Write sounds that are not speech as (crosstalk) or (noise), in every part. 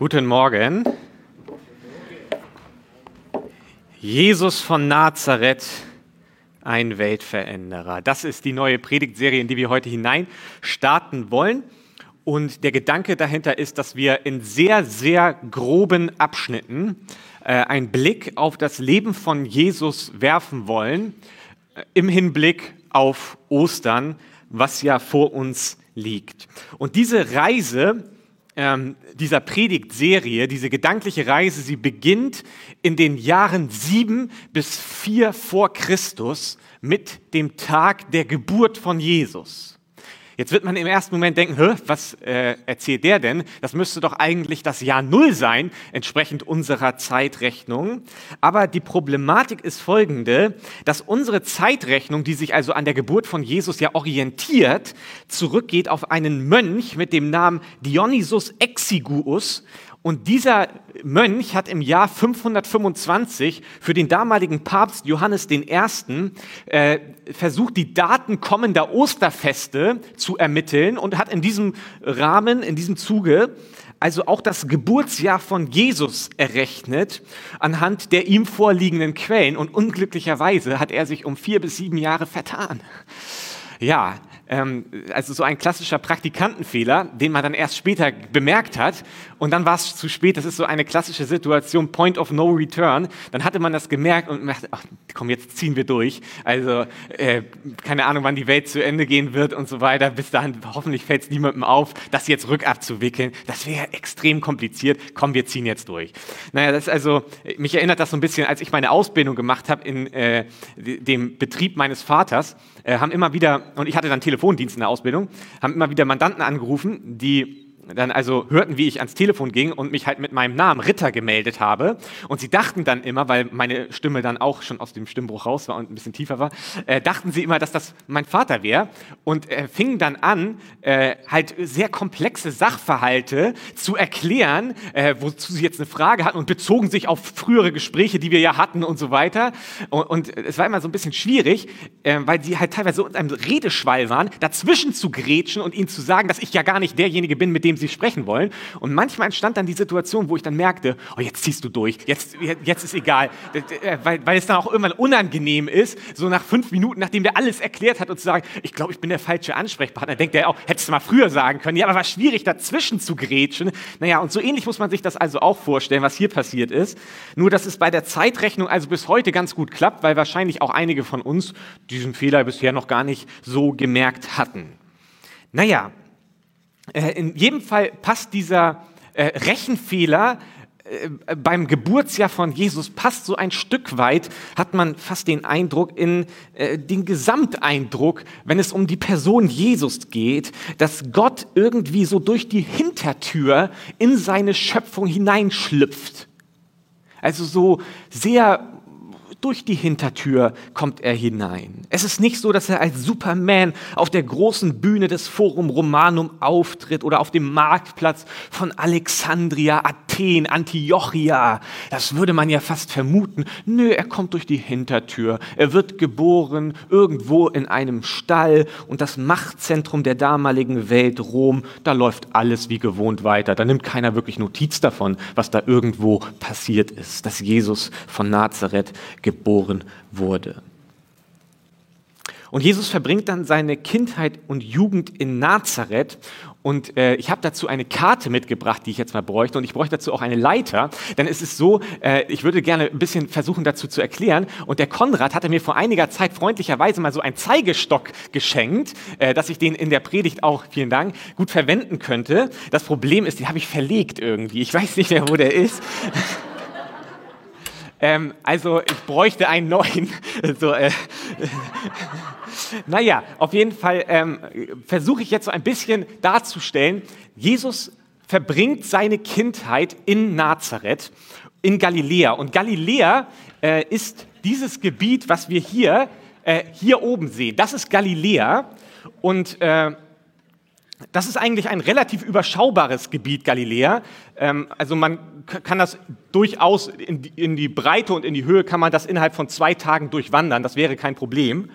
Guten Morgen. Jesus von Nazareth, ein Weltveränderer. Das ist die neue Predigtserie, in die wir heute hinein starten wollen. Und der Gedanke dahinter ist, dass wir in sehr, sehr groben Abschnitten äh, einen Blick auf das Leben von Jesus werfen wollen, äh, im Hinblick auf Ostern, was ja vor uns liegt. Und diese Reise ähm, dieser Predigtserie, diese gedankliche Reise, sie beginnt in den Jahren sieben bis vier vor Christus mit dem Tag der Geburt von Jesus. Jetzt wird man im ersten Moment denken, was äh, erzählt der denn? Das müsste doch eigentlich das Jahr Null sein, entsprechend unserer Zeitrechnung. Aber die Problematik ist folgende, dass unsere Zeitrechnung, die sich also an der Geburt von Jesus ja orientiert, zurückgeht auf einen Mönch mit dem Namen Dionysus Exiguus, und dieser Mönch hat im Jahr 525 für den damaligen Papst Johannes I. Äh, versucht, die Daten kommender Osterfeste zu ermitteln und hat in diesem Rahmen, in diesem Zuge, also auch das Geburtsjahr von Jesus errechnet anhand der ihm vorliegenden Quellen. Und unglücklicherweise hat er sich um vier bis sieben Jahre vertan. Ja, ähm, also so ein klassischer Praktikantenfehler, den man dann erst später bemerkt hat und dann war es zu spät. Das ist so eine klassische Situation, Point of No Return. Dann hatte man das gemerkt und dachte, ach komm, jetzt ziehen wir durch. Also äh, keine Ahnung, wann die Welt zu Ende gehen wird und so weiter. Bis dahin, hoffentlich fällt es niemandem auf, das jetzt rückabzuwickeln. Das wäre extrem kompliziert. Komm, wir ziehen jetzt durch. Naja, das ist also, mich erinnert das so ein bisschen, als ich meine Ausbildung gemacht habe in äh, dem Betrieb meines Vaters, äh, haben immer wieder, und ich hatte dann Telefon Telefondienst in der Ausbildung, haben immer wieder Mandanten angerufen, die dann also hörten, wie ich ans Telefon ging und mich halt mit meinem Namen Ritter gemeldet habe. Und sie dachten dann immer, weil meine Stimme dann auch schon aus dem Stimmbruch raus war und ein bisschen tiefer war, äh, dachten sie immer, dass das mein Vater wäre und äh, fingen dann an, äh, halt sehr komplexe Sachverhalte zu erklären, äh, wozu sie jetzt eine Frage hatten und bezogen sich auf frühere Gespräche, die wir ja hatten und so weiter. Und, und es war immer so ein bisschen schwierig, äh, weil sie halt teilweise so in einem Redeschwall waren, dazwischen zu grätschen und ihnen zu sagen, dass ich ja gar nicht derjenige bin, mit dem sie sprechen wollen. Und manchmal entstand dann die Situation, wo ich dann merkte, oh, jetzt ziehst du durch, jetzt, jetzt ist egal, weil, weil es dann auch irgendwann unangenehm ist, so nach fünf Minuten, nachdem der alles erklärt hat und zu sagen, ich glaube, ich bin der falsche Ansprechpartner, denkt er auch, hättest du mal früher sagen können. Ja, aber war schwierig, dazwischen zu grätschen. Naja, und so ähnlich muss man sich das also auch vorstellen, was hier passiert ist. Nur, dass es bei der Zeitrechnung also bis heute ganz gut klappt, weil wahrscheinlich auch einige von uns diesen Fehler bisher noch gar nicht so gemerkt hatten. Naja, in jedem Fall passt dieser äh, Rechenfehler äh, beim Geburtsjahr von Jesus passt so ein Stück weit, hat man fast den Eindruck, in den Gesamteindruck, wenn es um die Person Jesus geht, dass Gott irgendwie so durch die Hintertür in seine Schöpfung hineinschlüpft. Also so sehr durch die Hintertür kommt er hinein. Es ist nicht so, dass er als Superman auf der großen Bühne des Forum Romanum auftritt oder auf dem Marktplatz von Alexandria, Athen, Antiochia. Das würde man ja fast vermuten. Nö, er kommt durch die Hintertür. Er wird geboren irgendwo in einem Stall und das Machtzentrum der damaligen Welt, Rom, da läuft alles wie gewohnt weiter. Da nimmt keiner wirklich Notiz davon, was da irgendwo passiert ist, dass Jesus von Nazareth geboren wurde. Und Jesus verbringt dann seine Kindheit und Jugend in Nazareth. Und äh, ich habe dazu eine Karte mitgebracht, die ich jetzt mal bräuchte. Und ich bräuchte dazu auch eine Leiter. Denn es ist so, äh, ich würde gerne ein bisschen versuchen dazu zu erklären. Und der Konrad hatte mir vor einiger Zeit freundlicherweise mal so einen Zeigestock geschenkt, äh, dass ich den in der Predigt auch, vielen Dank, gut verwenden könnte. Das Problem ist, den habe ich verlegt irgendwie. Ich weiß nicht mehr, wo der ist. (laughs) Ähm, also ich bräuchte einen neuen. (laughs) so, äh, (laughs) naja, auf jeden Fall ähm, versuche ich jetzt so ein bisschen darzustellen, Jesus verbringt seine Kindheit in Nazareth, in Galiläa. Und Galiläa äh, ist dieses Gebiet, was wir hier, äh, hier oben sehen. Das ist Galiläa. Und äh, das ist eigentlich ein relativ überschaubares Gebiet, Galiläa. Ähm, also man kann das durchaus in die, Breite und in die Höhe kann man das innerhalb von zwei Tagen durchwandern. Das wäre kein Problem.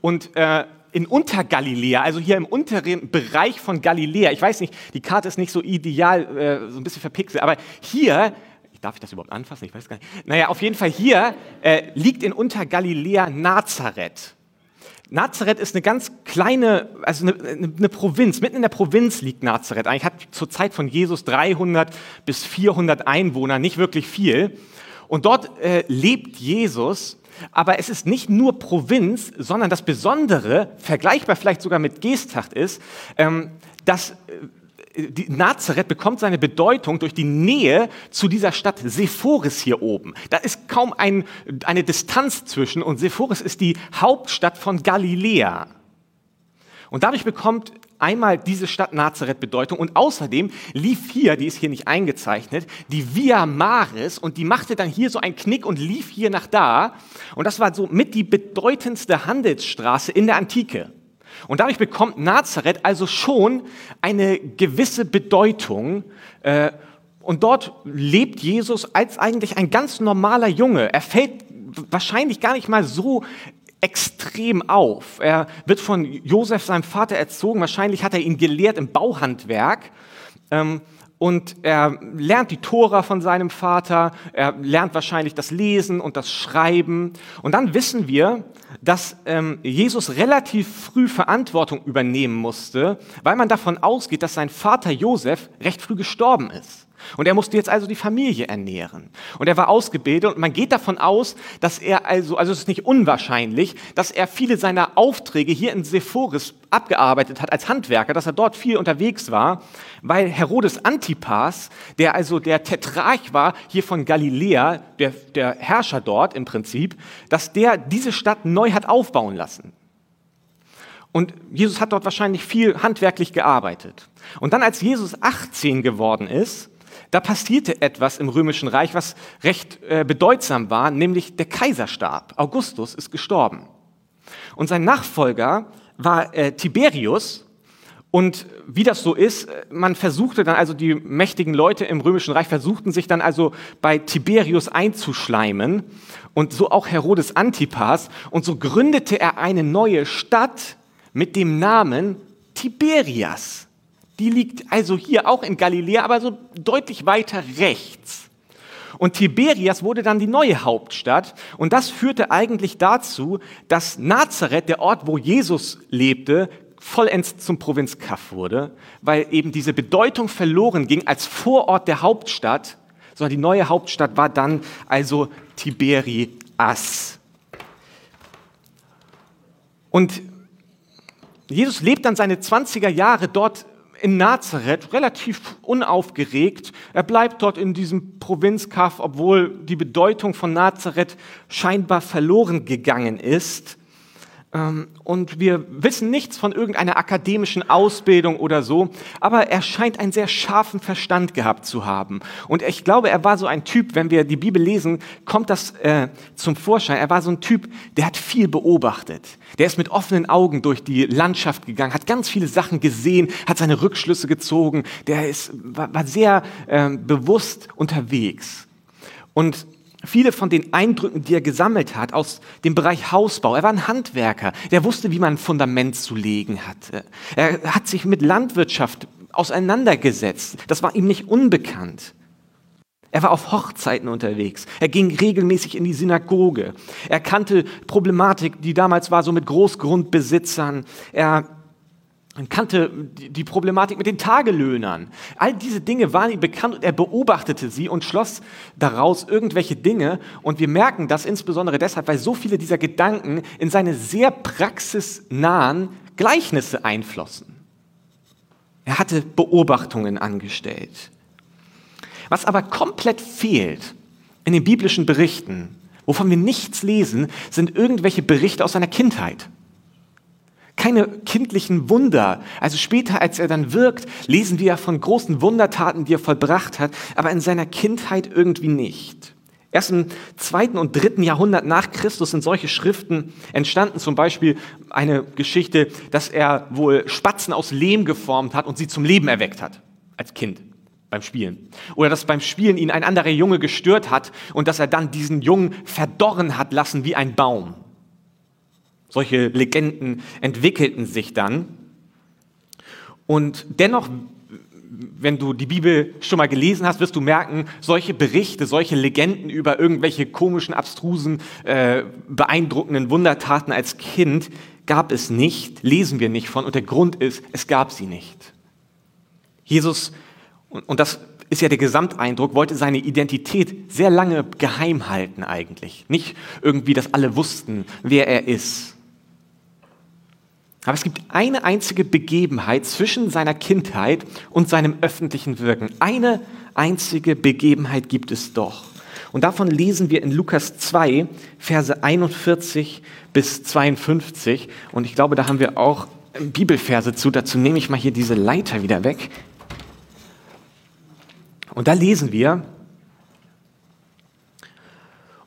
Und äh, in Untergaliläa, also hier im unteren Bereich von Galiläa. Ich weiß nicht, die Karte ist nicht so ideal, äh, so ein bisschen verpixelt, aber hier, darf ich das überhaupt anfassen? Ich weiß gar nicht. Naja, auf jeden Fall hier äh, liegt in Untergaliläa Nazareth. Nazareth ist eine ganz kleine, also eine, eine, Provinz. Mitten in der Provinz liegt Nazareth. Eigentlich hat zur Zeit von Jesus 300 bis 400 Einwohner, nicht wirklich viel. Und dort äh, lebt Jesus. Aber es ist nicht nur Provinz, sondern das Besondere, vergleichbar vielleicht sogar mit Geesthacht ist, ähm, dass äh, die Nazareth bekommt seine Bedeutung durch die Nähe zu dieser Stadt Sephoris hier oben. Da ist kaum ein, eine Distanz zwischen und Sephoris ist die Hauptstadt von Galiläa. Und dadurch bekommt einmal diese Stadt Nazareth Bedeutung und außerdem lief hier, die ist hier nicht eingezeichnet, die Via Maris und die machte dann hier so einen Knick und lief hier nach da und das war so mit die bedeutendste Handelsstraße in der Antike. Und dadurch bekommt Nazareth also schon eine gewisse Bedeutung. Äh, und dort lebt Jesus als eigentlich ein ganz normaler Junge. Er fällt wahrscheinlich gar nicht mal so extrem auf. Er wird von Josef, seinem Vater, erzogen. Wahrscheinlich hat er ihn gelehrt im Bauhandwerk. Ähm, und er lernt die Tora von seinem Vater, er lernt wahrscheinlich das Lesen und das Schreiben. Und dann wissen wir, dass ähm, Jesus relativ früh Verantwortung übernehmen musste, weil man davon ausgeht, dass sein Vater Josef recht früh gestorben ist. Und er musste jetzt also die Familie ernähren. Und er war ausgebildet und man geht davon aus, dass er also, also es ist nicht unwahrscheinlich, dass er viele seiner Aufträge hier in Sephoris abgearbeitet hat als Handwerker, dass er dort viel unterwegs war, weil Herodes Antipas, der also der Tetrarch war hier von Galiläa, der, der Herrscher dort im Prinzip, dass der diese Stadt neu hat aufbauen lassen. Und Jesus hat dort wahrscheinlich viel handwerklich gearbeitet. Und dann, als Jesus 18 geworden ist, da passierte etwas im Römischen Reich, was recht äh, bedeutsam war, nämlich der Kaiser starb. Augustus ist gestorben. Und sein Nachfolger war äh, Tiberius. Und wie das so ist, man versuchte dann also, die mächtigen Leute im Römischen Reich versuchten sich dann also bei Tiberius einzuschleimen und so auch Herodes Antipas. Und so gründete er eine neue Stadt mit dem Namen Tiberias. Die liegt also hier auch in Galiläa, aber so deutlich weiter rechts. Und Tiberias wurde dann die neue Hauptstadt. Und das führte eigentlich dazu, dass Nazareth, der Ort, wo Jesus lebte, vollends zum Provinzkaff wurde, weil eben diese Bedeutung verloren ging als Vorort der Hauptstadt, sondern die neue Hauptstadt war dann also Tiberias. Und Jesus lebt dann seine 20er Jahre dort in Nazareth relativ unaufgeregt. Er bleibt dort in diesem Provinzkaff, obwohl die Bedeutung von Nazareth scheinbar verloren gegangen ist. Ähm, und wir wissen nichts von irgendeiner akademischen Ausbildung oder so, aber er scheint einen sehr scharfen Verstand gehabt zu haben. Und ich glaube, er war so ein Typ, wenn wir die Bibel lesen, kommt das äh, zum Vorschein. Er war so ein Typ, der hat viel beobachtet. Der ist mit offenen Augen durch die Landschaft gegangen, hat ganz viele Sachen gesehen, hat seine Rückschlüsse gezogen. Der ist, war, war sehr äh, bewusst unterwegs. Und viele von den Eindrücken, die er gesammelt hat aus dem Bereich Hausbau. Er war ein Handwerker, der wusste, wie man ein Fundament zu legen hatte. Er hat sich mit Landwirtschaft auseinandergesetzt. Das war ihm nicht unbekannt. Er war auf Hochzeiten unterwegs. Er ging regelmäßig in die Synagoge. Er kannte Problematik, die damals war, so mit Großgrundbesitzern. Er man kannte die Problematik mit den Tagelöhnern. All diese Dinge waren ihm bekannt und er beobachtete sie und schloss daraus irgendwelche Dinge. Und wir merken das insbesondere deshalb, weil so viele dieser Gedanken in seine sehr praxisnahen Gleichnisse einflossen. Er hatte Beobachtungen angestellt. Was aber komplett fehlt in den biblischen Berichten, wovon wir nichts lesen, sind irgendwelche Berichte aus seiner Kindheit keine kindlichen Wunder. Also später, als er dann wirkt, lesen wir ja von großen Wundertaten, die er vollbracht hat, aber in seiner Kindheit irgendwie nicht. Erst im zweiten und dritten Jahrhundert nach Christus sind solche Schriften entstanden, zum Beispiel eine Geschichte, dass er wohl Spatzen aus Lehm geformt hat und sie zum Leben erweckt hat, als Kind beim Spielen. Oder dass beim Spielen ihn ein anderer Junge gestört hat und dass er dann diesen Jungen verdorren hat lassen wie ein Baum. Solche Legenden entwickelten sich dann. Und dennoch, wenn du die Bibel schon mal gelesen hast, wirst du merken, solche Berichte, solche Legenden über irgendwelche komischen, abstrusen, äh, beeindruckenden Wundertaten als Kind gab es nicht, lesen wir nicht von. Und der Grund ist, es gab sie nicht. Jesus, und das ist ja der Gesamteindruck, wollte seine Identität sehr lange geheim halten eigentlich. Nicht irgendwie, dass alle wussten, wer er ist. Aber es gibt eine einzige Begebenheit zwischen seiner Kindheit und seinem öffentlichen Wirken. Eine einzige Begebenheit gibt es doch. Und davon lesen wir in Lukas 2, Verse 41 bis 52. Und ich glaube, da haben wir auch Bibelverse zu. Dazu nehme ich mal hier diese Leiter wieder weg. Und da lesen wir,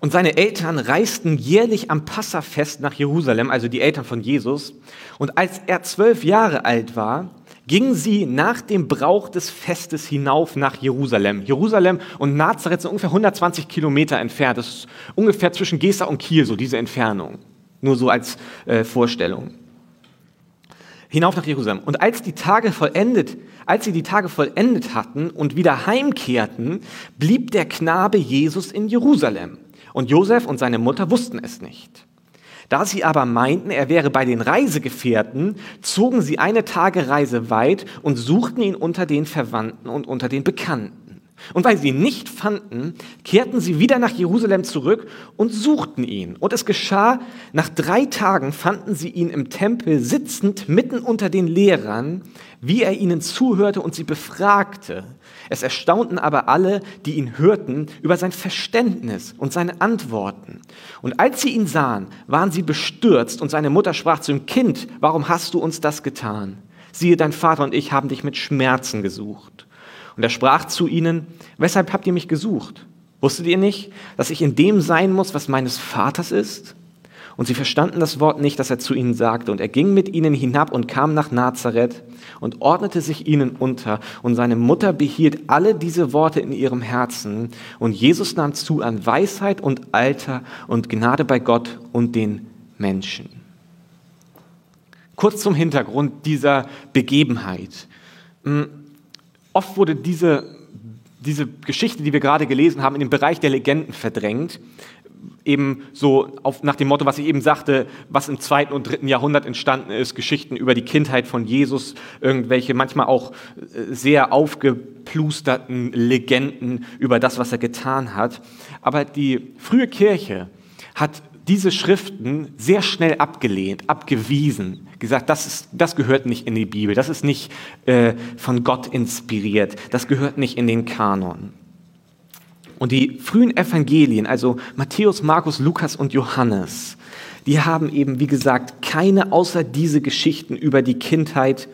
und seine Eltern reisten jährlich am Passafest nach Jerusalem, also die Eltern von Jesus. Und als er zwölf Jahre alt war, gingen sie nach dem Brauch des Festes hinauf nach Jerusalem. Jerusalem und Nazareth sind ungefähr 120 Kilometer entfernt. Das ist ungefähr zwischen Gesa und Kiel, so diese Entfernung. Nur so als äh, Vorstellung. Hinauf nach Jerusalem. Und als die Tage vollendet, als sie die Tage vollendet hatten und wieder heimkehrten, blieb der Knabe Jesus in Jerusalem. Und Josef und seine Mutter wussten es nicht. Da sie aber meinten, er wäre bei den Reisegefährten, zogen sie eine Tagereise weit und suchten ihn unter den Verwandten und unter den Bekannten. Und weil sie ihn nicht fanden, kehrten sie wieder nach Jerusalem zurück und suchten ihn. Und es geschah, nach drei Tagen fanden sie ihn im Tempel sitzend mitten unter den Lehrern, wie er ihnen zuhörte und sie befragte. Es erstaunten aber alle, die ihn hörten, über sein Verständnis und seine Antworten. Und als sie ihn sahen, waren sie bestürzt und seine Mutter sprach zu ihm, Kind, warum hast du uns das getan? Siehe, dein Vater und ich haben dich mit Schmerzen gesucht. Und er sprach zu ihnen, weshalb habt ihr mich gesucht? Wusstet ihr nicht, dass ich in dem sein muss, was meines Vaters ist? Und sie verstanden das Wort nicht, das er zu ihnen sagte. Und er ging mit ihnen hinab und kam nach Nazareth und ordnete sich ihnen unter. Und seine Mutter behielt alle diese Worte in ihrem Herzen. Und Jesus nahm zu an Weisheit und Alter und Gnade bei Gott und den Menschen. Kurz zum Hintergrund dieser Begebenheit. Hm, oft wurde diese, diese Geschichte, die wir gerade gelesen haben, in den Bereich der Legenden verdrängt eben so auf, nach dem Motto, was ich eben sagte, was im zweiten und dritten Jahrhundert entstanden ist, Geschichten über die Kindheit von Jesus, irgendwelche manchmal auch äh, sehr aufgeplusterten Legenden über das, was er getan hat. Aber die frühe Kirche hat diese Schriften sehr schnell abgelehnt, abgewiesen, gesagt, das, ist, das gehört nicht in die Bibel, das ist nicht äh, von Gott inspiriert, das gehört nicht in den Kanon. Und die frühen Evangelien, also Matthäus, Markus, Lukas und Johannes, die haben eben, wie gesagt, keine außer diese Geschichten über die Kindheit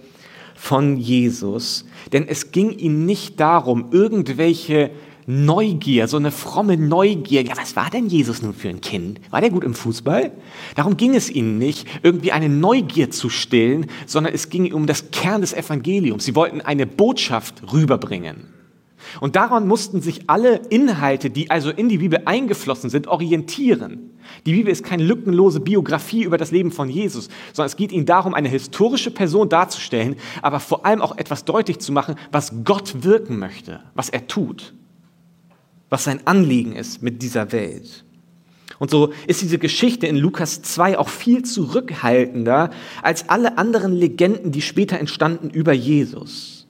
von Jesus. Denn es ging ihnen nicht darum, irgendwelche Neugier, so eine fromme Neugier. Ja, was war denn Jesus nun für ein Kind? War der gut im Fußball? Darum ging es ihnen nicht, irgendwie eine Neugier zu stillen, sondern es ging um das Kern des Evangeliums. Sie wollten eine Botschaft rüberbringen. Und daran mussten sich alle Inhalte, die also in die Bibel eingeflossen sind, orientieren. Die Bibel ist keine lückenlose Biografie über das Leben von Jesus, sondern es geht ihnen darum, eine historische Person darzustellen, aber vor allem auch etwas deutlich zu machen, was Gott wirken möchte, was er tut, was sein Anliegen ist mit dieser Welt. Und so ist diese Geschichte in Lukas 2 auch viel zurückhaltender als alle anderen Legenden, die später entstanden über Jesus.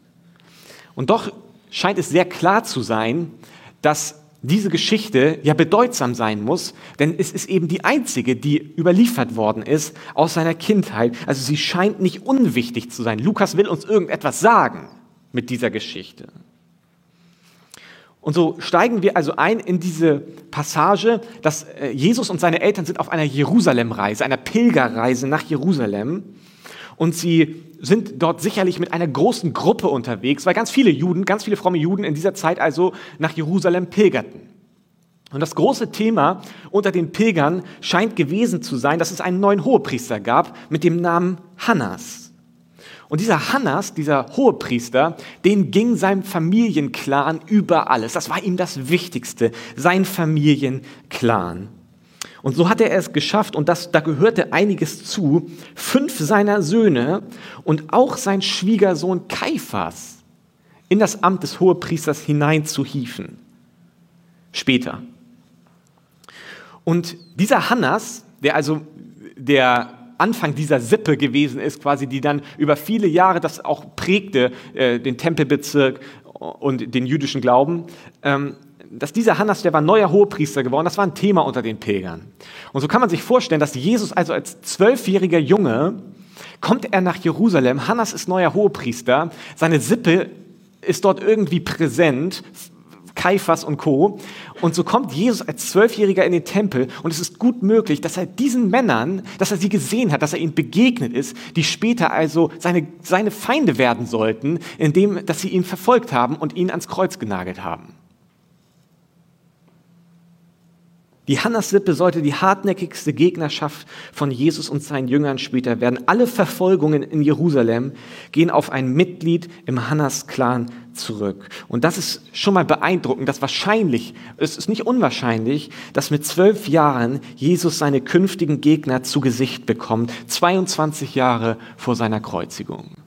Und doch scheint es sehr klar zu sein, dass diese Geschichte ja bedeutsam sein muss, denn es ist eben die einzige, die überliefert worden ist aus seiner Kindheit. Also sie scheint nicht unwichtig zu sein. Lukas will uns irgendetwas sagen mit dieser Geschichte. Und so steigen wir also ein in diese Passage, dass äh, Jesus und seine Eltern sind auf einer Jerusalemreise, einer Pilgerreise nach Jerusalem. Und sie sind dort sicherlich mit einer großen Gruppe unterwegs, weil ganz viele Juden, ganz viele fromme Juden in dieser Zeit also nach Jerusalem pilgerten. Und das große Thema unter den Pilgern scheint gewesen zu sein, dass es einen neuen Hohepriester gab mit dem Namen Hannas. Und dieser Hannas, dieser Hohepriester, den ging sein Familienclan über alles. Das war ihm das Wichtigste, sein Familienclan. Und so hat er es geschafft, und das, da gehörte einiges zu, fünf seiner Söhne und auch sein Schwiegersohn Kaiphas in das Amt des Hohepriesters hineinzuhieven. Später. Und dieser Hannas, der also der Anfang dieser Sippe gewesen ist, quasi, die dann über viele Jahre das auch prägte, äh, den Tempelbezirk und den jüdischen Glauben, ähm, dass dieser Hannas, der war neuer Hohepriester geworden, das war ein Thema unter den Pilgern. Und so kann man sich vorstellen, dass Jesus also als zwölfjähriger Junge kommt er nach Jerusalem, Hannas ist neuer Hohepriester, seine Sippe ist dort irgendwie präsent, Kaiphas und Co. Und so kommt Jesus als Zwölfjähriger in den Tempel und es ist gut möglich, dass er diesen Männern, dass er sie gesehen hat, dass er ihnen begegnet ist, die später also seine, seine Feinde werden sollten, indem, dass sie ihn verfolgt haben und ihn ans Kreuz genagelt haben. Die Hannas-Sippe sollte die hartnäckigste Gegnerschaft von Jesus und seinen Jüngern später werden. Alle Verfolgungen in Jerusalem gehen auf ein Mitglied im Hannas-Clan zurück. Und das ist schon mal beeindruckend, dass wahrscheinlich, es ist nicht unwahrscheinlich, dass mit zwölf Jahren Jesus seine künftigen Gegner zu Gesicht bekommt, 22 Jahre vor seiner Kreuzigung.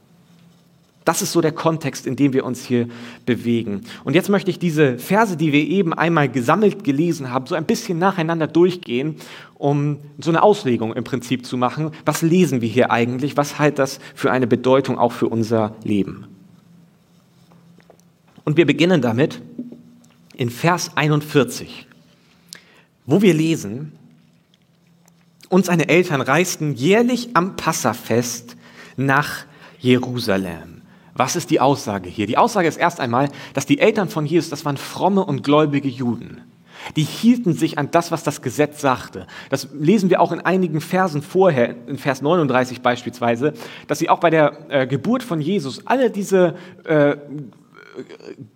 Das ist so der Kontext, in dem wir uns hier bewegen. Und jetzt möchte ich diese Verse, die wir eben einmal gesammelt gelesen haben, so ein bisschen nacheinander durchgehen, um so eine Auslegung im Prinzip zu machen. Was lesen wir hier eigentlich? Was hat das für eine Bedeutung auch für unser Leben? Und wir beginnen damit in Vers 41, wo wir lesen, und seine Eltern reisten jährlich am Passafest nach Jerusalem. Was ist die Aussage hier? Die Aussage ist erst einmal, dass die Eltern von Jesus, das waren fromme und gläubige Juden. Die hielten sich an das, was das Gesetz sagte. Das lesen wir auch in einigen Versen vorher, in Vers 39 beispielsweise, dass sie auch bei der äh, Geburt von Jesus alle diese äh,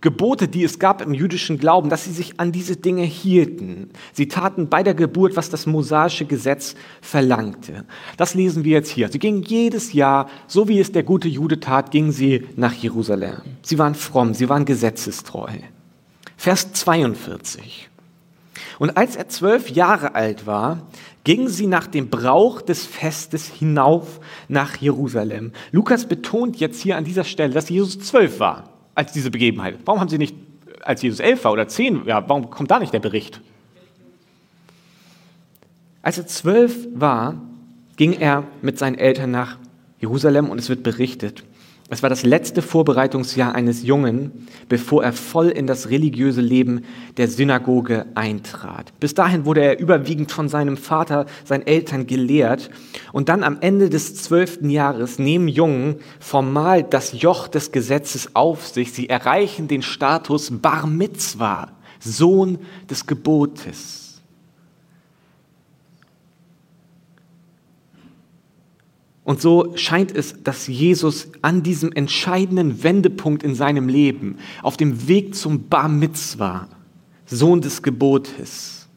Gebote, die es gab im jüdischen Glauben, dass sie sich an diese Dinge hielten. Sie taten bei der Geburt, was das mosaische Gesetz verlangte. Das lesen wir jetzt hier. Sie gingen jedes Jahr, so wie es der gute Jude tat, gingen sie nach Jerusalem. Sie waren fromm, sie waren gesetzestreu. Vers 42. Und als er zwölf Jahre alt war, gingen sie nach dem Brauch des Festes hinauf nach Jerusalem. Lukas betont jetzt hier an dieser Stelle, dass Jesus zwölf war als diese Begebenheit? Warum haben sie nicht, als Jesus elf war oder zehn, ja, warum kommt da nicht der Bericht? Als er zwölf war, ging er mit seinen Eltern nach Jerusalem und es wird berichtet, es war das letzte Vorbereitungsjahr eines Jungen, bevor er voll in das religiöse Leben der Synagoge eintrat. Bis dahin wurde er überwiegend von seinem Vater, seinen Eltern gelehrt. Und dann am Ende des zwölften Jahres nehmen Jungen formal das Joch des Gesetzes auf sich. Sie erreichen den Status Bar Mitzvah, Sohn des Gebotes. Und so scheint es, dass Jesus an diesem entscheidenden Wendepunkt in seinem Leben, auf dem Weg zum Bar Mitzvah, Sohn des Gebotes,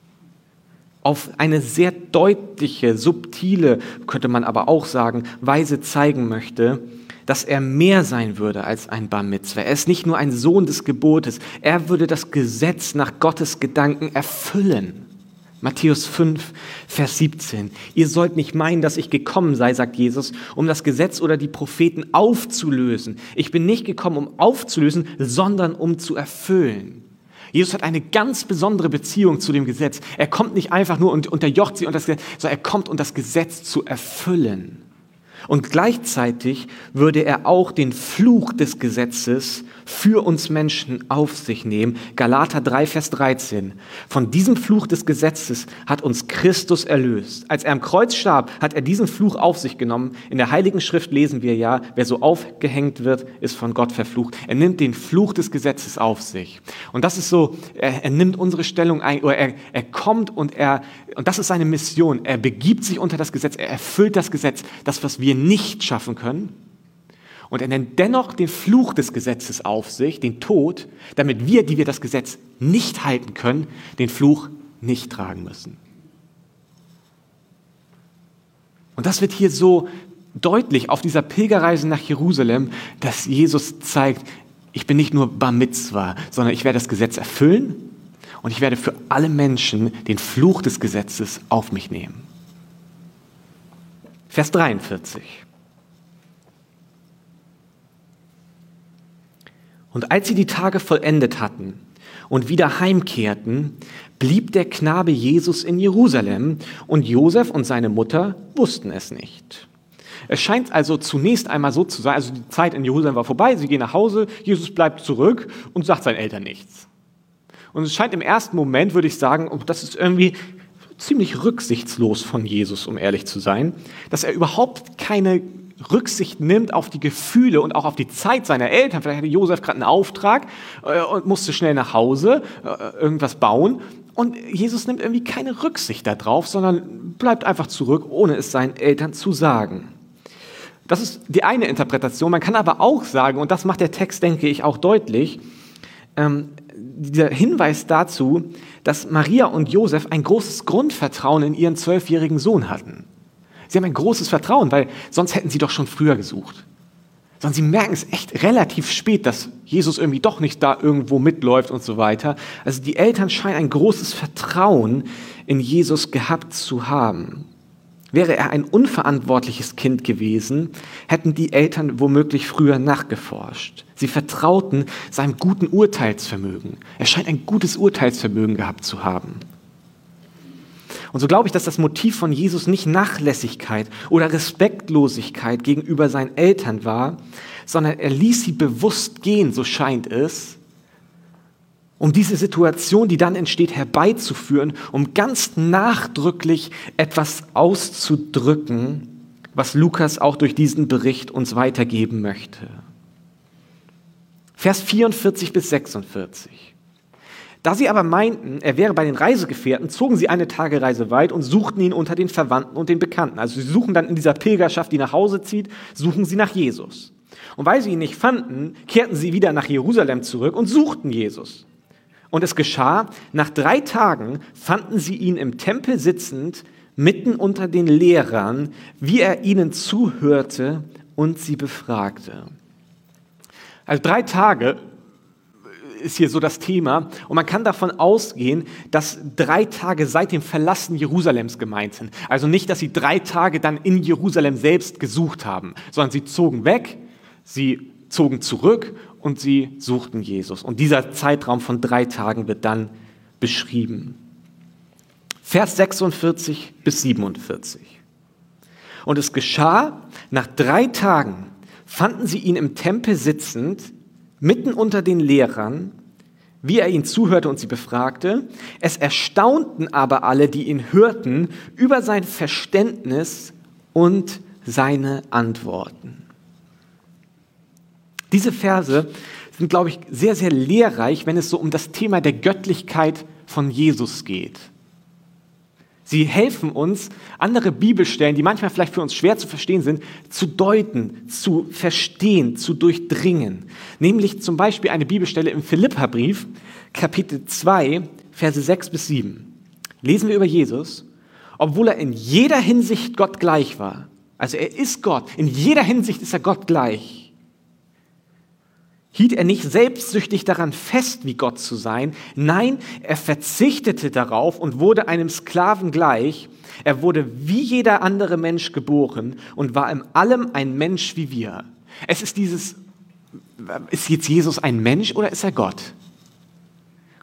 auf eine sehr deutliche, subtile, könnte man aber auch sagen, Weise zeigen möchte, dass er mehr sein würde als ein Bar Mitzvah. Er ist nicht nur ein Sohn des Gebotes, er würde das Gesetz nach Gottes Gedanken erfüllen. Matthäus 5, Vers 17. Ihr sollt nicht meinen, dass ich gekommen sei, sagt Jesus, um das Gesetz oder die Propheten aufzulösen. Ich bin nicht gekommen, um aufzulösen, sondern um zu erfüllen. Jesus hat eine ganz besondere Beziehung zu dem Gesetz. Er kommt nicht einfach nur und unterjocht sie und das Gesetz, sondern er kommt, um das Gesetz zu erfüllen. Und gleichzeitig würde er auch den Fluch des Gesetzes für uns Menschen auf sich nehmen. Galater 3, Vers 13. Von diesem Fluch des Gesetzes hat uns Christus erlöst. Als er am Kreuz starb, hat er diesen Fluch auf sich genommen. In der Heiligen Schrift lesen wir ja, wer so aufgehängt wird, ist von Gott verflucht. Er nimmt den Fluch des Gesetzes auf sich. Und das ist so, er, er nimmt unsere Stellung ein, oder er, er kommt und er, und das ist seine Mission. Er begibt sich unter das Gesetz, er erfüllt das Gesetz, das, was wir nicht schaffen können und er nennt dennoch den Fluch des Gesetzes auf sich, den Tod, damit wir, die wir das Gesetz nicht halten können, den Fluch nicht tragen müssen. Und das wird hier so deutlich auf dieser Pilgerreise nach Jerusalem, dass Jesus zeigt, ich bin nicht nur Bar Mitzvah, sondern ich werde das Gesetz erfüllen und ich werde für alle Menschen den Fluch des Gesetzes auf mich nehmen. Vers 43. Und als sie die Tage vollendet hatten und wieder heimkehrten, blieb der Knabe Jesus in Jerusalem und Josef und seine Mutter wussten es nicht. Es scheint also zunächst einmal so zu sein, also die Zeit in Jerusalem war vorbei, sie gehen nach Hause, Jesus bleibt zurück und sagt seinen Eltern nichts. Und es scheint im ersten Moment, würde ich sagen, oh, das ist irgendwie ziemlich rücksichtslos von Jesus, um ehrlich zu sein, dass er überhaupt keine Rücksicht nimmt auf die Gefühle und auch auf die Zeit seiner Eltern. Vielleicht hatte Josef gerade einen Auftrag äh, und musste schnell nach Hause äh, irgendwas bauen. Und Jesus nimmt irgendwie keine Rücksicht darauf, sondern bleibt einfach zurück, ohne es seinen Eltern zu sagen. Das ist die eine Interpretation. Man kann aber auch sagen, und das macht der Text, denke ich, auch deutlich, ähm, dieser Hinweis dazu, dass Maria und Josef ein großes Grundvertrauen in ihren zwölfjährigen Sohn hatten. Sie haben ein großes Vertrauen, weil sonst hätten sie doch schon früher gesucht. Sondern sie merken es echt relativ spät, dass Jesus irgendwie doch nicht da irgendwo mitläuft und so weiter. Also die Eltern scheinen ein großes Vertrauen in Jesus gehabt zu haben. Wäre er ein unverantwortliches Kind gewesen, hätten die Eltern womöglich früher nachgeforscht. Sie vertrauten seinem guten Urteilsvermögen. Er scheint ein gutes Urteilsvermögen gehabt zu haben. Und so glaube ich, dass das Motiv von Jesus nicht Nachlässigkeit oder Respektlosigkeit gegenüber seinen Eltern war, sondern er ließ sie bewusst gehen, so scheint es, um diese Situation, die dann entsteht, herbeizuführen, um ganz nachdrücklich etwas auszudrücken, was Lukas auch durch diesen Bericht uns weitergeben möchte. Vers 44 bis 46. Da sie aber meinten, er wäre bei den Reisegefährten, zogen sie eine Tagereise weit und suchten ihn unter den Verwandten und den Bekannten. Also sie suchen dann in dieser Pilgerschaft, die nach Hause zieht, suchen sie nach Jesus. Und weil sie ihn nicht fanden, kehrten sie wieder nach Jerusalem zurück und suchten Jesus. Und es geschah, nach drei Tagen fanden sie ihn im Tempel sitzend, mitten unter den Lehrern, wie er ihnen zuhörte und sie befragte. Also drei Tage ist hier so das Thema. Und man kann davon ausgehen, dass drei Tage seit dem Verlassen Jerusalems gemeint sind. Also nicht, dass sie drei Tage dann in Jerusalem selbst gesucht haben, sondern sie zogen weg, sie zogen zurück und sie suchten Jesus. Und dieser Zeitraum von drei Tagen wird dann beschrieben. Vers 46 bis 47. Und es geschah, nach drei Tagen fanden sie ihn im Tempel sitzend, mitten unter den Lehrern, wie er ihnen zuhörte und sie befragte. Es erstaunten aber alle, die ihn hörten, über sein Verständnis und seine Antworten. Diese Verse sind, glaube ich, sehr, sehr lehrreich, wenn es so um das Thema der Göttlichkeit von Jesus geht. Sie helfen uns, andere Bibelstellen, die manchmal vielleicht für uns schwer zu verstehen sind, zu deuten, zu verstehen, zu durchdringen. Nämlich zum Beispiel eine Bibelstelle im Philipperbrief, Kapitel 2, Verse 6 bis 7. Lesen wir über Jesus, obwohl er in jeder Hinsicht Gott gleich war. Also er ist Gott, in jeder Hinsicht ist er Gott gleich hielt er nicht selbstsüchtig daran fest, wie Gott zu sein. Nein, er verzichtete darauf und wurde einem Sklaven gleich. Er wurde wie jeder andere Mensch geboren und war in allem ein Mensch wie wir. Es ist dieses, ist jetzt Jesus ein Mensch oder ist er Gott?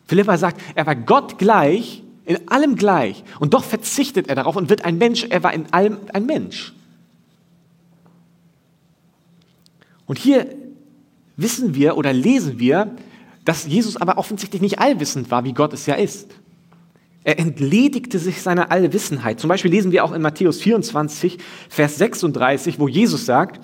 Philippa sagt, er war Gott gleich, in allem gleich. Und doch verzichtet er darauf und wird ein Mensch. Er war in allem ein Mensch. Und hier wissen wir oder lesen wir, dass Jesus aber offensichtlich nicht allwissend war, wie Gott es ja ist. Er entledigte sich seiner Allwissenheit. Zum Beispiel lesen wir auch in Matthäus 24, Vers 36, wo Jesus sagt,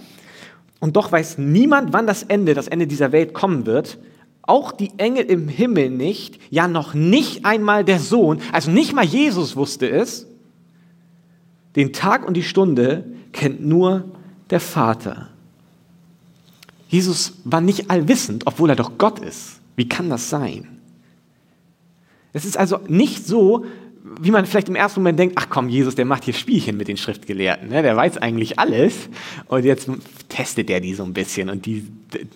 und doch weiß niemand, wann das Ende, das Ende dieser Welt kommen wird, auch die Engel im Himmel nicht, ja noch nicht einmal der Sohn, also nicht mal Jesus wusste es, den Tag und die Stunde kennt nur der Vater. Jesus war nicht allwissend, obwohl er doch Gott ist. Wie kann das sein? Es ist also nicht so, wie man vielleicht im ersten Moment denkt, ach komm, Jesus, der macht hier Spielchen mit den Schriftgelehrten, ne? der weiß eigentlich alles und jetzt testet er die so ein bisschen und die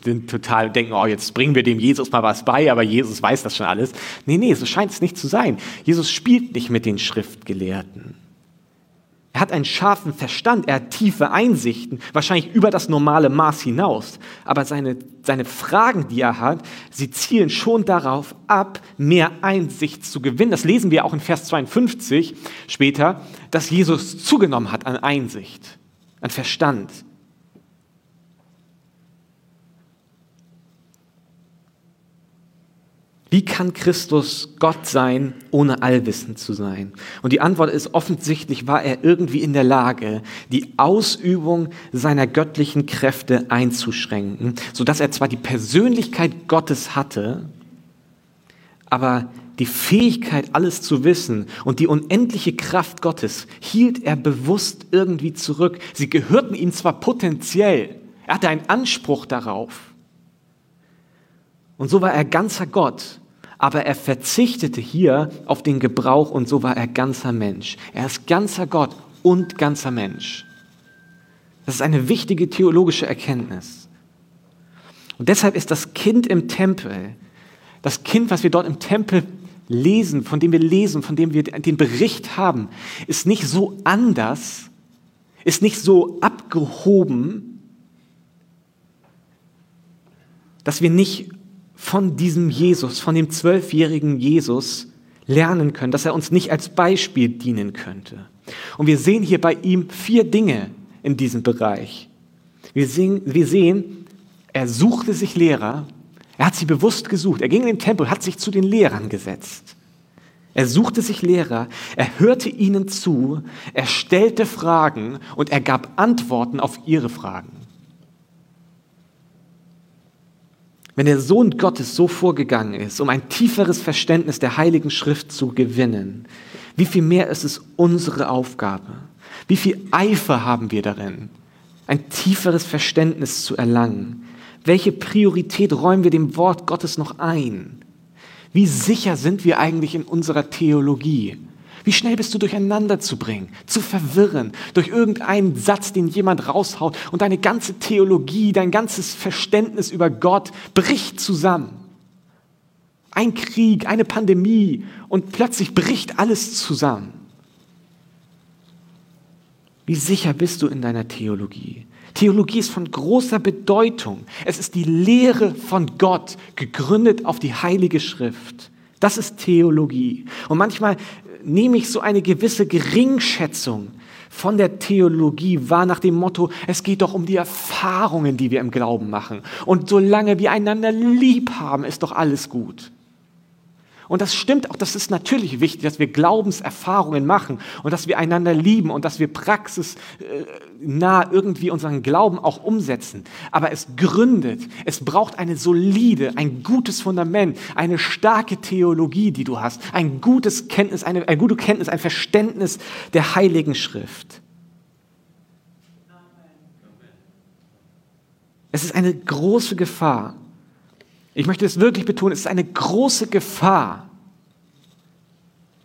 sind total, denken, oh, jetzt bringen wir dem Jesus mal was bei, aber Jesus weiß das schon alles. Nee, nee, so scheint es nicht zu sein. Jesus spielt nicht mit den Schriftgelehrten. Er hat einen scharfen Verstand, er hat tiefe Einsichten, wahrscheinlich über das normale Maß hinaus. Aber seine, seine Fragen, die er hat, sie zielen schon darauf ab, mehr Einsicht zu gewinnen. Das lesen wir auch in Vers 52 später, dass Jesus zugenommen hat an Einsicht, an Verstand. Wie kann Christus Gott sein, ohne allwissend zu sein? Und die Antwort ist, offensichtlich war er irgendwie in der Lage, die Ausübung seiner göttlichen Kräfte einzuschränken, sodass er zwar die Persönlichkeit Gottes hatte, aber die Fähigkeit, alles zu wissen und die unendliche Kraft Gottes hielt er bewusst irgendwie zurück. Sie gehörten ihm zwar potenziell, er hatte einen Anspruch darauf, und so war er ganzer Gott, aber er verzichtete hier auf den Gebrauch und so war er ganzer Mensch. Er ist ganzer Gott und ganzer Mensch. Das ist eine wichtige theologische Erkenntnis. Und deshalb ist das Kind im Tempel, das Kind, was wir dort im Tempel lesen, von dem wir lesen, von dem wir den Bericht haben, ist nicht so anders, ist nicht so abgehoben, dass wir nicht von diesem Jesus, von dem zwölfjährigen Jesus lernen können, dass er uns nicht als Beispiel dienen könnte. Und wir sehen hier bei ihm vier Dinge in diesem Bereich. Wir sehen, wir sehen, er suchte sich Lehrer, er hat sie bewusst gesucht, er ging in den Tempel, hat sich zu den Lehrern gesetzt. Er suchte sich Lehrer, er hörte ihnen zu, er stellte Fragen und er gab Antworten auf ihre Fragen. Wenn der Sohn Gottes so vorgegangen ist, um ein tieferes Verständnis der Heiligen Schrift zu gewinnen, wie viel mehr ist es unsere Aufgabe? Wie viel Eifer haben wir darin, ein tieferes Verständnis zu erlangen? Welche Priorität räumen wir dem Wort Gottes noch ein? Wie sicher sind wir eigentlich in unserer Theologie? Wie schnell bist du durcheinander zu bringen, zu verwirren durch irgendeinen Satz, den jemand raushaut und deine ganze Theologie, dein ganzes Verständnis über Gott bricht zusammen. Ein Krieg, eine Pandemie und plötzlich bricht alles zusammen. Wie sicher bist du in deiner Theologie? Theologie ist von großer Bedeutung. Es ist die Lehre von Gott, gegründet auf die Heilige Schrift. Das ist Theologie. Und manchmal nehme ich so eine gewisse Geringschätzung von der Theologie wahr nach dem Motto, es geht doch um die Erfahrungen, die wir im Glauben machen. Und solange wir einander lieb haben, ist doch alles gut. Und das stimmt auch, das ist natürlich wichtig, dass wir Glaubenserfahrungen machen und dass wir einander lieben und dass wir praxisnah irgendwie unseren Glauben auch umsetzen. Aber es gründet, es braucht eine solide, ein gutes Fundament, eine starke Theologie, die du hast, ein gutes Kenntnis, eine, eine gute Kenntnis, ein Verständnis der Heiligen Schrift. Es ist eine große Gefahr, ich möchte es wirklich betonen, es ist eine große Gefahr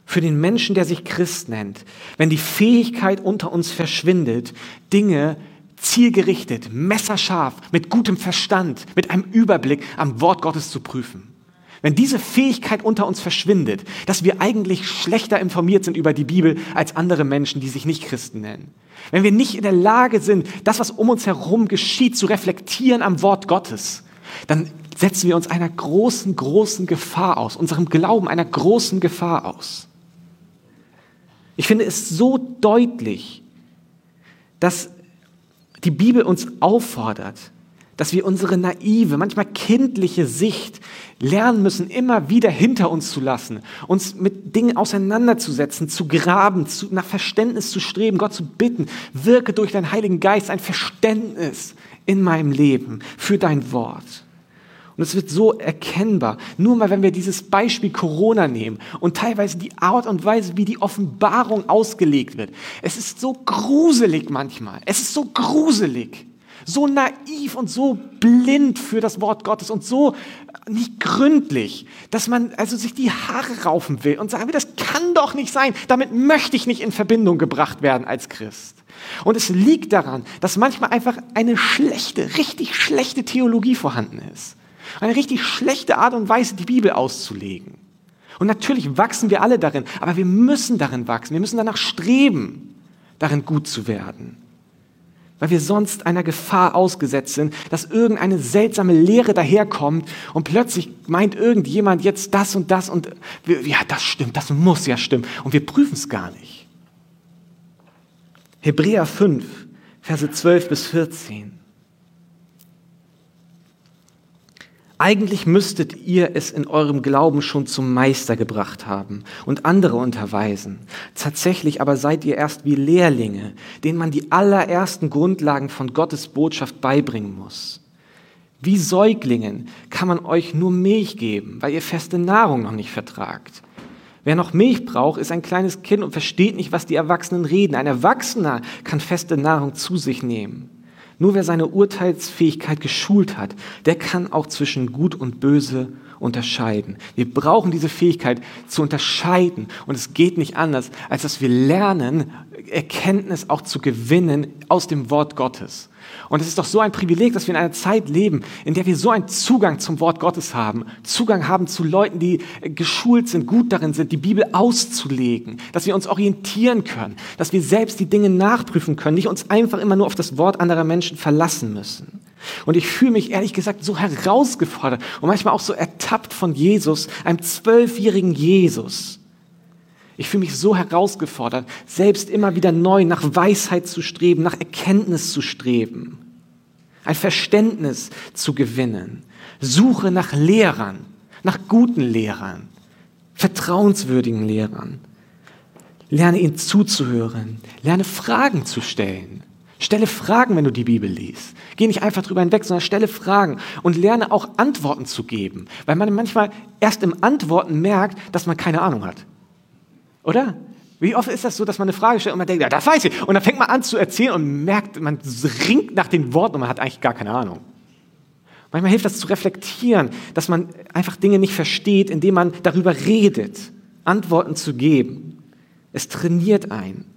für den Menschen, der sich Christ nennt, wenn die Fähigkeit unter uns verschwindet, Dinge zielgerichtet, messerscharf, mit gutem Verstand, mit einem Überblick am Wort Gottes zu prüfen. Wenn diese Fähigkeit unter uns verschwindet, dass wir eigentlich schlechter informiert sind über die Bibel als andere Menschen, die sich nicht Christen nennen. Wenn wir nicht in der Lage sind, das, was um uns herum geschieht, zu reflektieren am Wort Gottes, dann setzen wir uns einer großen, großen Gefahr aus, unserem Glauben einer großen Gefahr aus. Ich finde es so deutlich, dass die Bibel uns auffordert, dass wir unsere naive, manchmal kindliche Sicht lernen müssen, immer wieder hinter uns zu lassen, uns mit Dingen auseinanderzusetzen, zu graben, zu, nach Verständnis zu streben, Gott zu bitten, wirke durch deinen Heiligen Geist ein Verständnis in meinem Leben für dein Wort. Und es wird so erkennbar. Nur mal, wenn wir dieses Beispiel Corona nehmen und teilweise die Art und Weise, wie die Offenbarung ausgelegt wird. Es ist so gruselig manchmal. Es ist so gruselig, so naiv und so blind für das Wort Gottes und so nicht gründlich, dass man also sich die Haare raufen will und sagen will, das kann doch nicht sein. Damit möchte ich nicht in Verbindung gebracht werden als Christ. Und es liegt daran, dass manchmal einfach eine schlechte, richtig schlechte Theologie vorhanden ist. Eine richtig schlechte Art und Weise, die Bibel auszulegen. Und natürlich wachsen wir alle darin, aber wir müssen darin wachsen. Wir müssen danach streben, darin gut zu werden weil wir sonst einer Gefahr ausgesetzt sind, dass irgendeine seltsame Lehre daherkommt und plötzlich meint irgendjemand jetzt das und das und ja, das stimmt, das muss ja stimmen und wir prüfen es gar nicht. Hebräer 5, Verse 12 bis 14. Eigentlich müsstet ihr es in eurem Glauben schon zum Meister gebracht haben und andere unterweisen. Tatsächlich aber seid ihr erst wie Lehrlinge, denen man die allerersten Grundlagen von Gottes Botschaft beibringen muss. Wie Säuglingen kann man euch nur Milch geben, weil ihr feste Nahrung noch nicht vertragt. Wer noch Milch braucht, ist ein kleines Kind und versteht nicht, was die Erwachsenen reden. Ein Erwachsener kann feste Nahrung zu sich nehmen. Nur wer seine Urteilsfähigkeit geschult hat, der kann auch zwischen Gut und Böse unterscheiden. Wir brauchen diese Fähigkeit zu unterscheiden und es geht nicht anders, als dass wir lernen, Erkenntnis auch zu gewinnen aus dem Wort Gottes. Und es ist doch so ein Privileg, dass wir in einer Zeit leben, in der wir so einen Zugang zum Wort Gottes haben, Zugang haben zu Leuten, die geschult sind, gut darin sind, die Bibel auszulegen, dass wir uns orientieren können, dass wir selbst die Dinge nachprüfen können, nicht uns einfach immer nur auf das Wort anderer Menschen verlassen müssen. Und ich fühle mich ehrlich gesagt so herausgefordert und manchmal auch so ertappt von Jesus, einem zwölfjährigen Jesus. Ich fühle mich so herausgefordert, selbst immer wieder neu nach Weisheit zu streben, nach Erkenntnis zu streben, ein Verständnis zu gewinnen. Suche nach Lehrern, nach guten Lehrern, vertrauenswürdigen Lehrern. Lerne ihnen zuzuhören, lerne Fragen zu stellen. Stelle Fragen, wenn du die Bibel liest. Geh nicht einfach drüber hinweg, sondern stelle Fragen und lerne auch Antworten zu geben, weil man manchmal erst im Antworten merkt, dass man keine Ahnung hat. Oder? Wie oft ist das so, dass man eine Frage stellt und man denkt, ja, das weiß ich. Und dann fängt man an zu erzählen und merkt, man ringt nach den Worten und man hat eigentlich gar keine Ahnung. Manchmal hilft das zu reflektieren, dass man einfach Dinge nicht versteht, indem man darüber redet, Antworten zu geben. Es trainiert einen.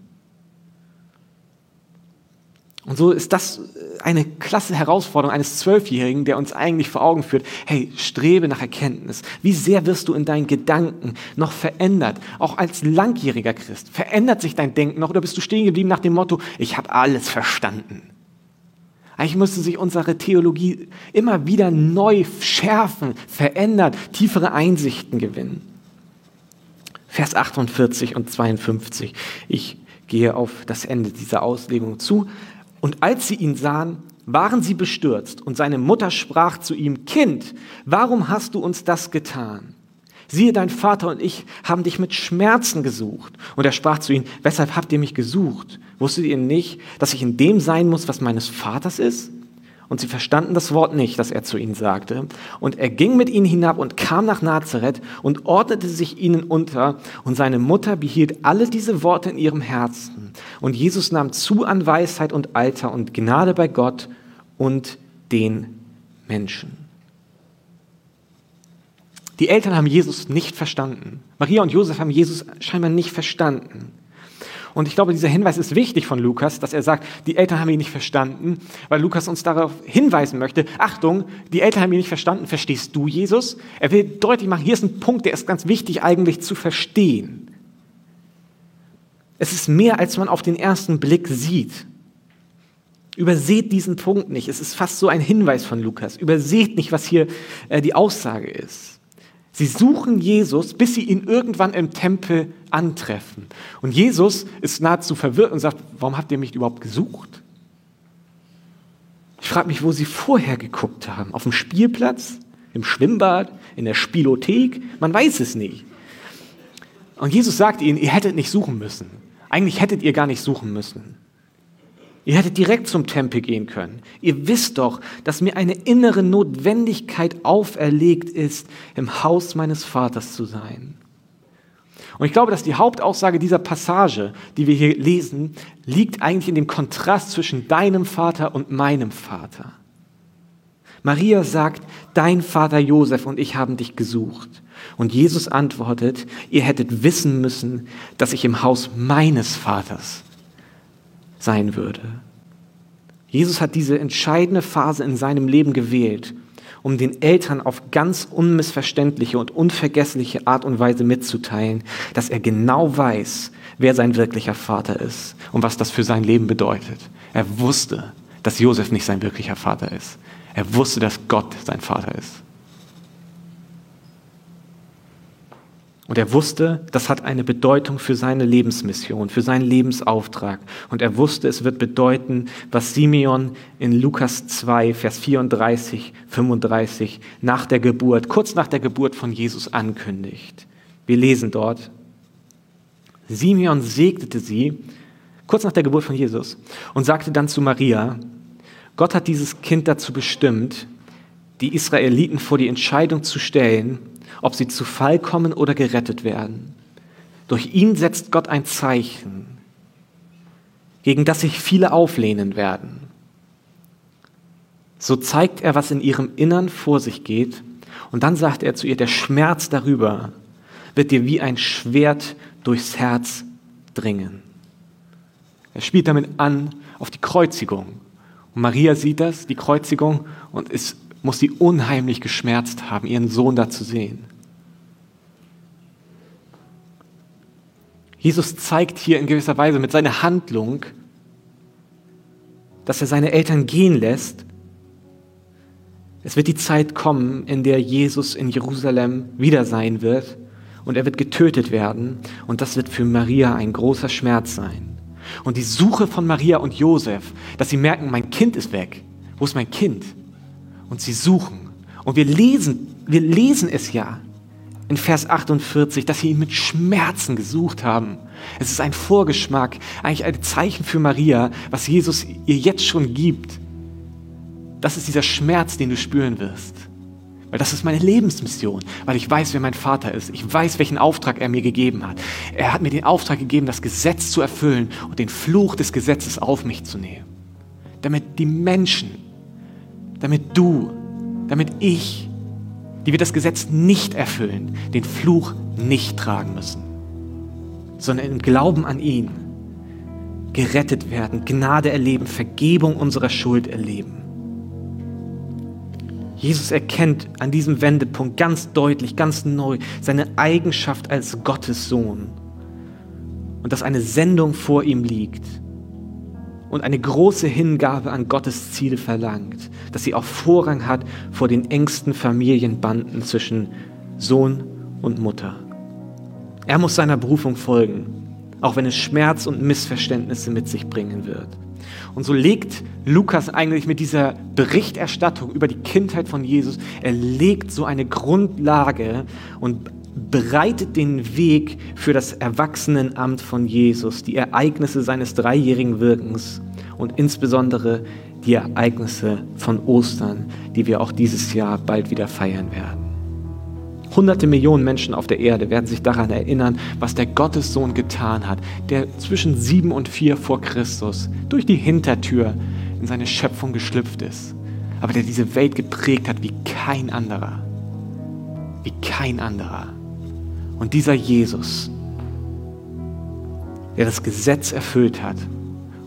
Und so ist das eine klasse Herausforderung eines Zwölfjährigen, der uns eigentlich vor Augen führt, hey, strebe nach Erkenntnis. Wie sehr wirst du in deinen Gedanken noch verändert? Auch als langjähriger Christ. Verändert sich dein Denken noch oder bist du stehen geblieben nach dem Motto, ich habe alles verstanden? Eigentlich müsste sich unsere Theologie immer wieder neu schärfen, verändern, tiefere Einsichten gewinnen. Vers 48 und 52. Ich gehe auf das Ende dieser Auslegung zu. Und als sie ihn sahen, waren sie bestürzt. Und seine Mutter sprach zu ihm, Kind, warum hast du uns das getan? Siehe, dein Vater und ich haben dich mit Schmerzen gesucht. Und er sprach zu ihnen, weshalb habt ihr mich gesucht? Wusstet ihr nicht, dass ich in dem sein muss, was meines Vaters ist? Und sie verstanden das Wort nicht, das er zu ihnen sagte. Und er ging mit ihnen hinab und kam nach Nazareth und ordnete sich ihnen unter. Und seine Mutter behielt alle diese Worte in ihrem Herzen. Und Jesus nahm zu an Weisheit und Alter und Gnade bei Gott und den Menschen. Die Eltern haben Jesus nicht verstanden. Maria und Josef haben Jesus scheinbar nicht verstanden. Und ich glaube, dieser Hinweis ist wichtig von Lukas, dass er sagt, die Eltern haben ihn nicht verstanden, weil Lukas uns darauf hinweisen möchte, Achtung, die Eltern haben ihn nicht verstanden, verstehst du Jesus? Er will deutlich machen, hier ist ein Punkt, der ist ganz wichtig eigentlich zu verstehen. Es ist mehr, als man auf den ersten Blick sieht. Überseht diesen Punkt nicht. Es ist fast so ein Hinweis von Lukas. Überseht nicht, was hier äh, die Aussage ist. Sie suchen Jesus, bis sie ihn irgendwann im Tempel antreffen. Und Jesus ist nahezu verwirrt und sagt, warum habt ihr mich überhaupt gesucht? Ich frage mich, wo sie vorher geguckt haben. Auf dem Spielplatz, im Schwimmbad, in der Spielothek? Man weiß es nicht. Und Jesus sagt ihnen, ihr hättet nicht suchen müssen. Eigentlich hättet ihr gar nicht suchen müssen. Ihr hättet direkt zum Tempel gehen können. Ihr wisst doch, dass mir eine innere Notwendigkeit auferlegt ist, im Haus meines Vaters zu sein. Und ich glaube, dass die Hauptaussage dieser Passage, die wir hier lesen, liegt eigentlich in dem Kontrast zwischen deinem Vater und meinem Vater. Maria sagt, dein Vater Josef und ich haben dich gesucht. Und Jesus antwortet, ihr hättet wissen müssen, dass ich im Haus meines Vaters sein würde. Jesus hat diese entscheidende Phase in seinem Leben gewählt, um den Eltern auf ganz unmissverständliche und unvergessliche Art und Weise mitzuteilen, dass er genau weiß, wer sein wirklicher Vater ist und was das für sein Leben bedeutet. Er wusste, dass Josef nicht sein wirklicher Vater ist. Er wusste, dass Gott sein Vater ist. Und er wusste, das hat eine Bedeutung für seine Lebensmission, für seinen Lebensauftrag. Und er wusste, es wird bedeuten, was Simeon in Lukas 2, Vers 34, 35 nach der Geburt, kurz nach der Geburt von Jesus ankündigt. Wir lesen dort, Simeon segnete sie, kurz nach der Geburt von Jesus, und sagte dann zu Maria, Gott hat dieses Kind dazu bestimmt, die Israeliten vor die Entscheidung zu stellen, ob sie zu Fall kommen oder gerettet werden. Durch ihn setzt Gott ein Zeichen, gegen das sich viele auflehnen werden. So zeigt er, was in ihrem Innern vor sich geht, und dann sagt er zu ihr, der Schmerz darüber wird dir wie ein Schwert durchs Herz dringen. Er spielt damit an auf die Kreuzigung. Und Maria sieht das, die Kreuzigung, und es muss sie unheimlich geschmerzt haben, ihren Sohn da zu sehen. Jesus zeigt hier in gewisser Weise mit seiner Handlung, dass er seine Eltern gehen lässt. Es wird die Zeit kommen, in der Jesus in Jerusalem wieder sein wird und er wird getötet werden und das wird für Maria ein großer Schmerz sein. Und die Suche von Maria und Josef, dass sie merken, mein Kind ist weg. Wo ist mein Kind? Und sie suchen. Und wir lesen, wir lesen es ja in Vers 48, dass sie ihn mit Schmerzen gesucht haben. Es ist ein Vorgeschmack, eigentlich ein Zeichen für Maria, was Jesus ihr jetzt schon gibt. Das ist dieser Schmerz, den du spüren wirst. Weil das ist meine Lebensmission, weil ich weiß, wer mein Vater ist. Ich weiß, welchen Auftrag er mir gegeben hat. Er hat mir den Auftrag gegeben, das Gesetz zu erfüllen und den Fluch des Gesetzes auf mich zu nehmen. Damit die Menschen, damit du, damit ich, die wir das Gesetz nicht erfüllen, den Fluch nicht tragen müssen, sondern im Glauben an ihn gerettet werden, Gnade erleben, Vergebung unserer Schuld erleben. Jesus erkennt an diesem Wendepunkt ganz deutlich, ganz neu seine Eigenschaft als Gottes Sohn und dass eine Sendung vor ihm liegt und eine große Hingabe an Gottes Ziel verlangt, dass sie auch Vorrang hat vor den engsten Familienbanden zwischen Sohn und Mutter. Er muss seiner Berufung folgen, auch wenn es Schmerz und Missverständnisse mit sich bringen wird. Und so legt Lukas eigentlich mit dieser Berichterstattung über die Kindheit von Jesus, er legt so eine Grundlage und bereitet den Weg für das Erwachsenenamt von Jesus, die Ereignisse seines dreijährigen Wirkens und insbesondere die Ereignisse von Ostern, die wir auch dieses Jahr bald wieder feiern werden. Hunderte Millionen Menschen auf der Erde werden sich daran erinnern, was der Gottessohn getan hat, der zwischen sieben und vier vor Christus durch die Hintertür in seine Schöpfung geschlüpft ist, aber der diese Welt geprägt hat wie kein anderer. Wie kein anderer. Und dieser Jesus, der das Gesetz erfüllt hat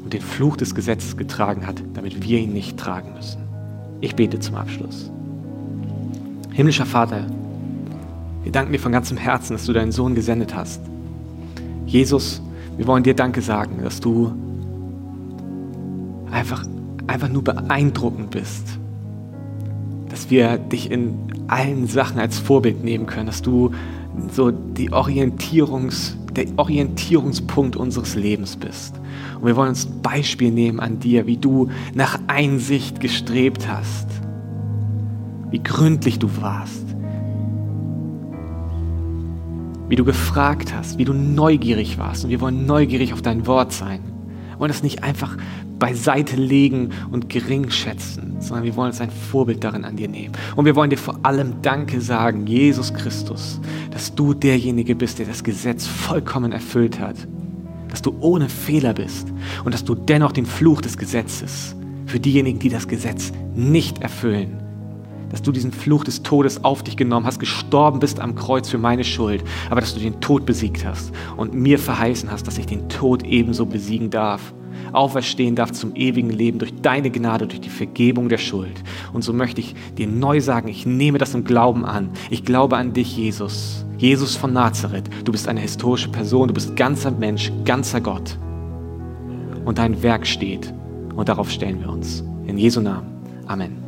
und den Fluch des Gesetzes getragen hat, damit wir ihn nicht tragen müssen. Ich bete zum Abschluss. Himmlischer Vater, wir danken dir von ganzem Herzen, dass du deinen Sohn gesendet hast. Jesus, wir wollen dir Danke sagen, dass du einfach, einfach nur beeindruckend bist. Dass wir dich in allen Sachen als Vorbild nehmen können, dass du so die Orientierungs, der Orientierungspunkt unseres Lebens bist. Und wir wollen uns ein Beispiel nehmen an dir, wie du nach Einsicht gestrebt hast, wie gründlich du warst, wie du gefragt hast, wie du neugierig warst. Und wir wollen neugierig auf dein Wort sein. Wir wollen das nicht einfach beiseite legen und gering schätzen, sondern wir wollen uns ein Vorbild darin an dir nehmen. Und wir wollen dir vor allem Danke sagen, Jesus Christus, dass du derjenige bist, der das Gesetz vollkommen erfüllt hat, dass du ohne Fehler bist und dass du dennoch den Fluch des Gesetzes für diejenigen, die das Gesetz nicht erfüllen, dass du diesen Fluch des Todes auf dich genommen hast, gestorben bist am Kreuz für meine Schuld, aber dass du den Tod besiegt hast und mir verheißen hast, dass ich den Tod ebenso besiegen darf, auferstehen darf zum ewigen Leben durch deine Gnade, durch die Vergebung der Schuld. Und so möchte ich dir neu sagen, ich nehme das im Glauben an. Ich glaube an dich, Jesus. Jesus von Nazareth. Du bist eine historische Person, du bist ganzer Mensch, ganzer Gott. Und dein Werk steht. Und darauf stellen wir uns. In Jesu Namen. Amen.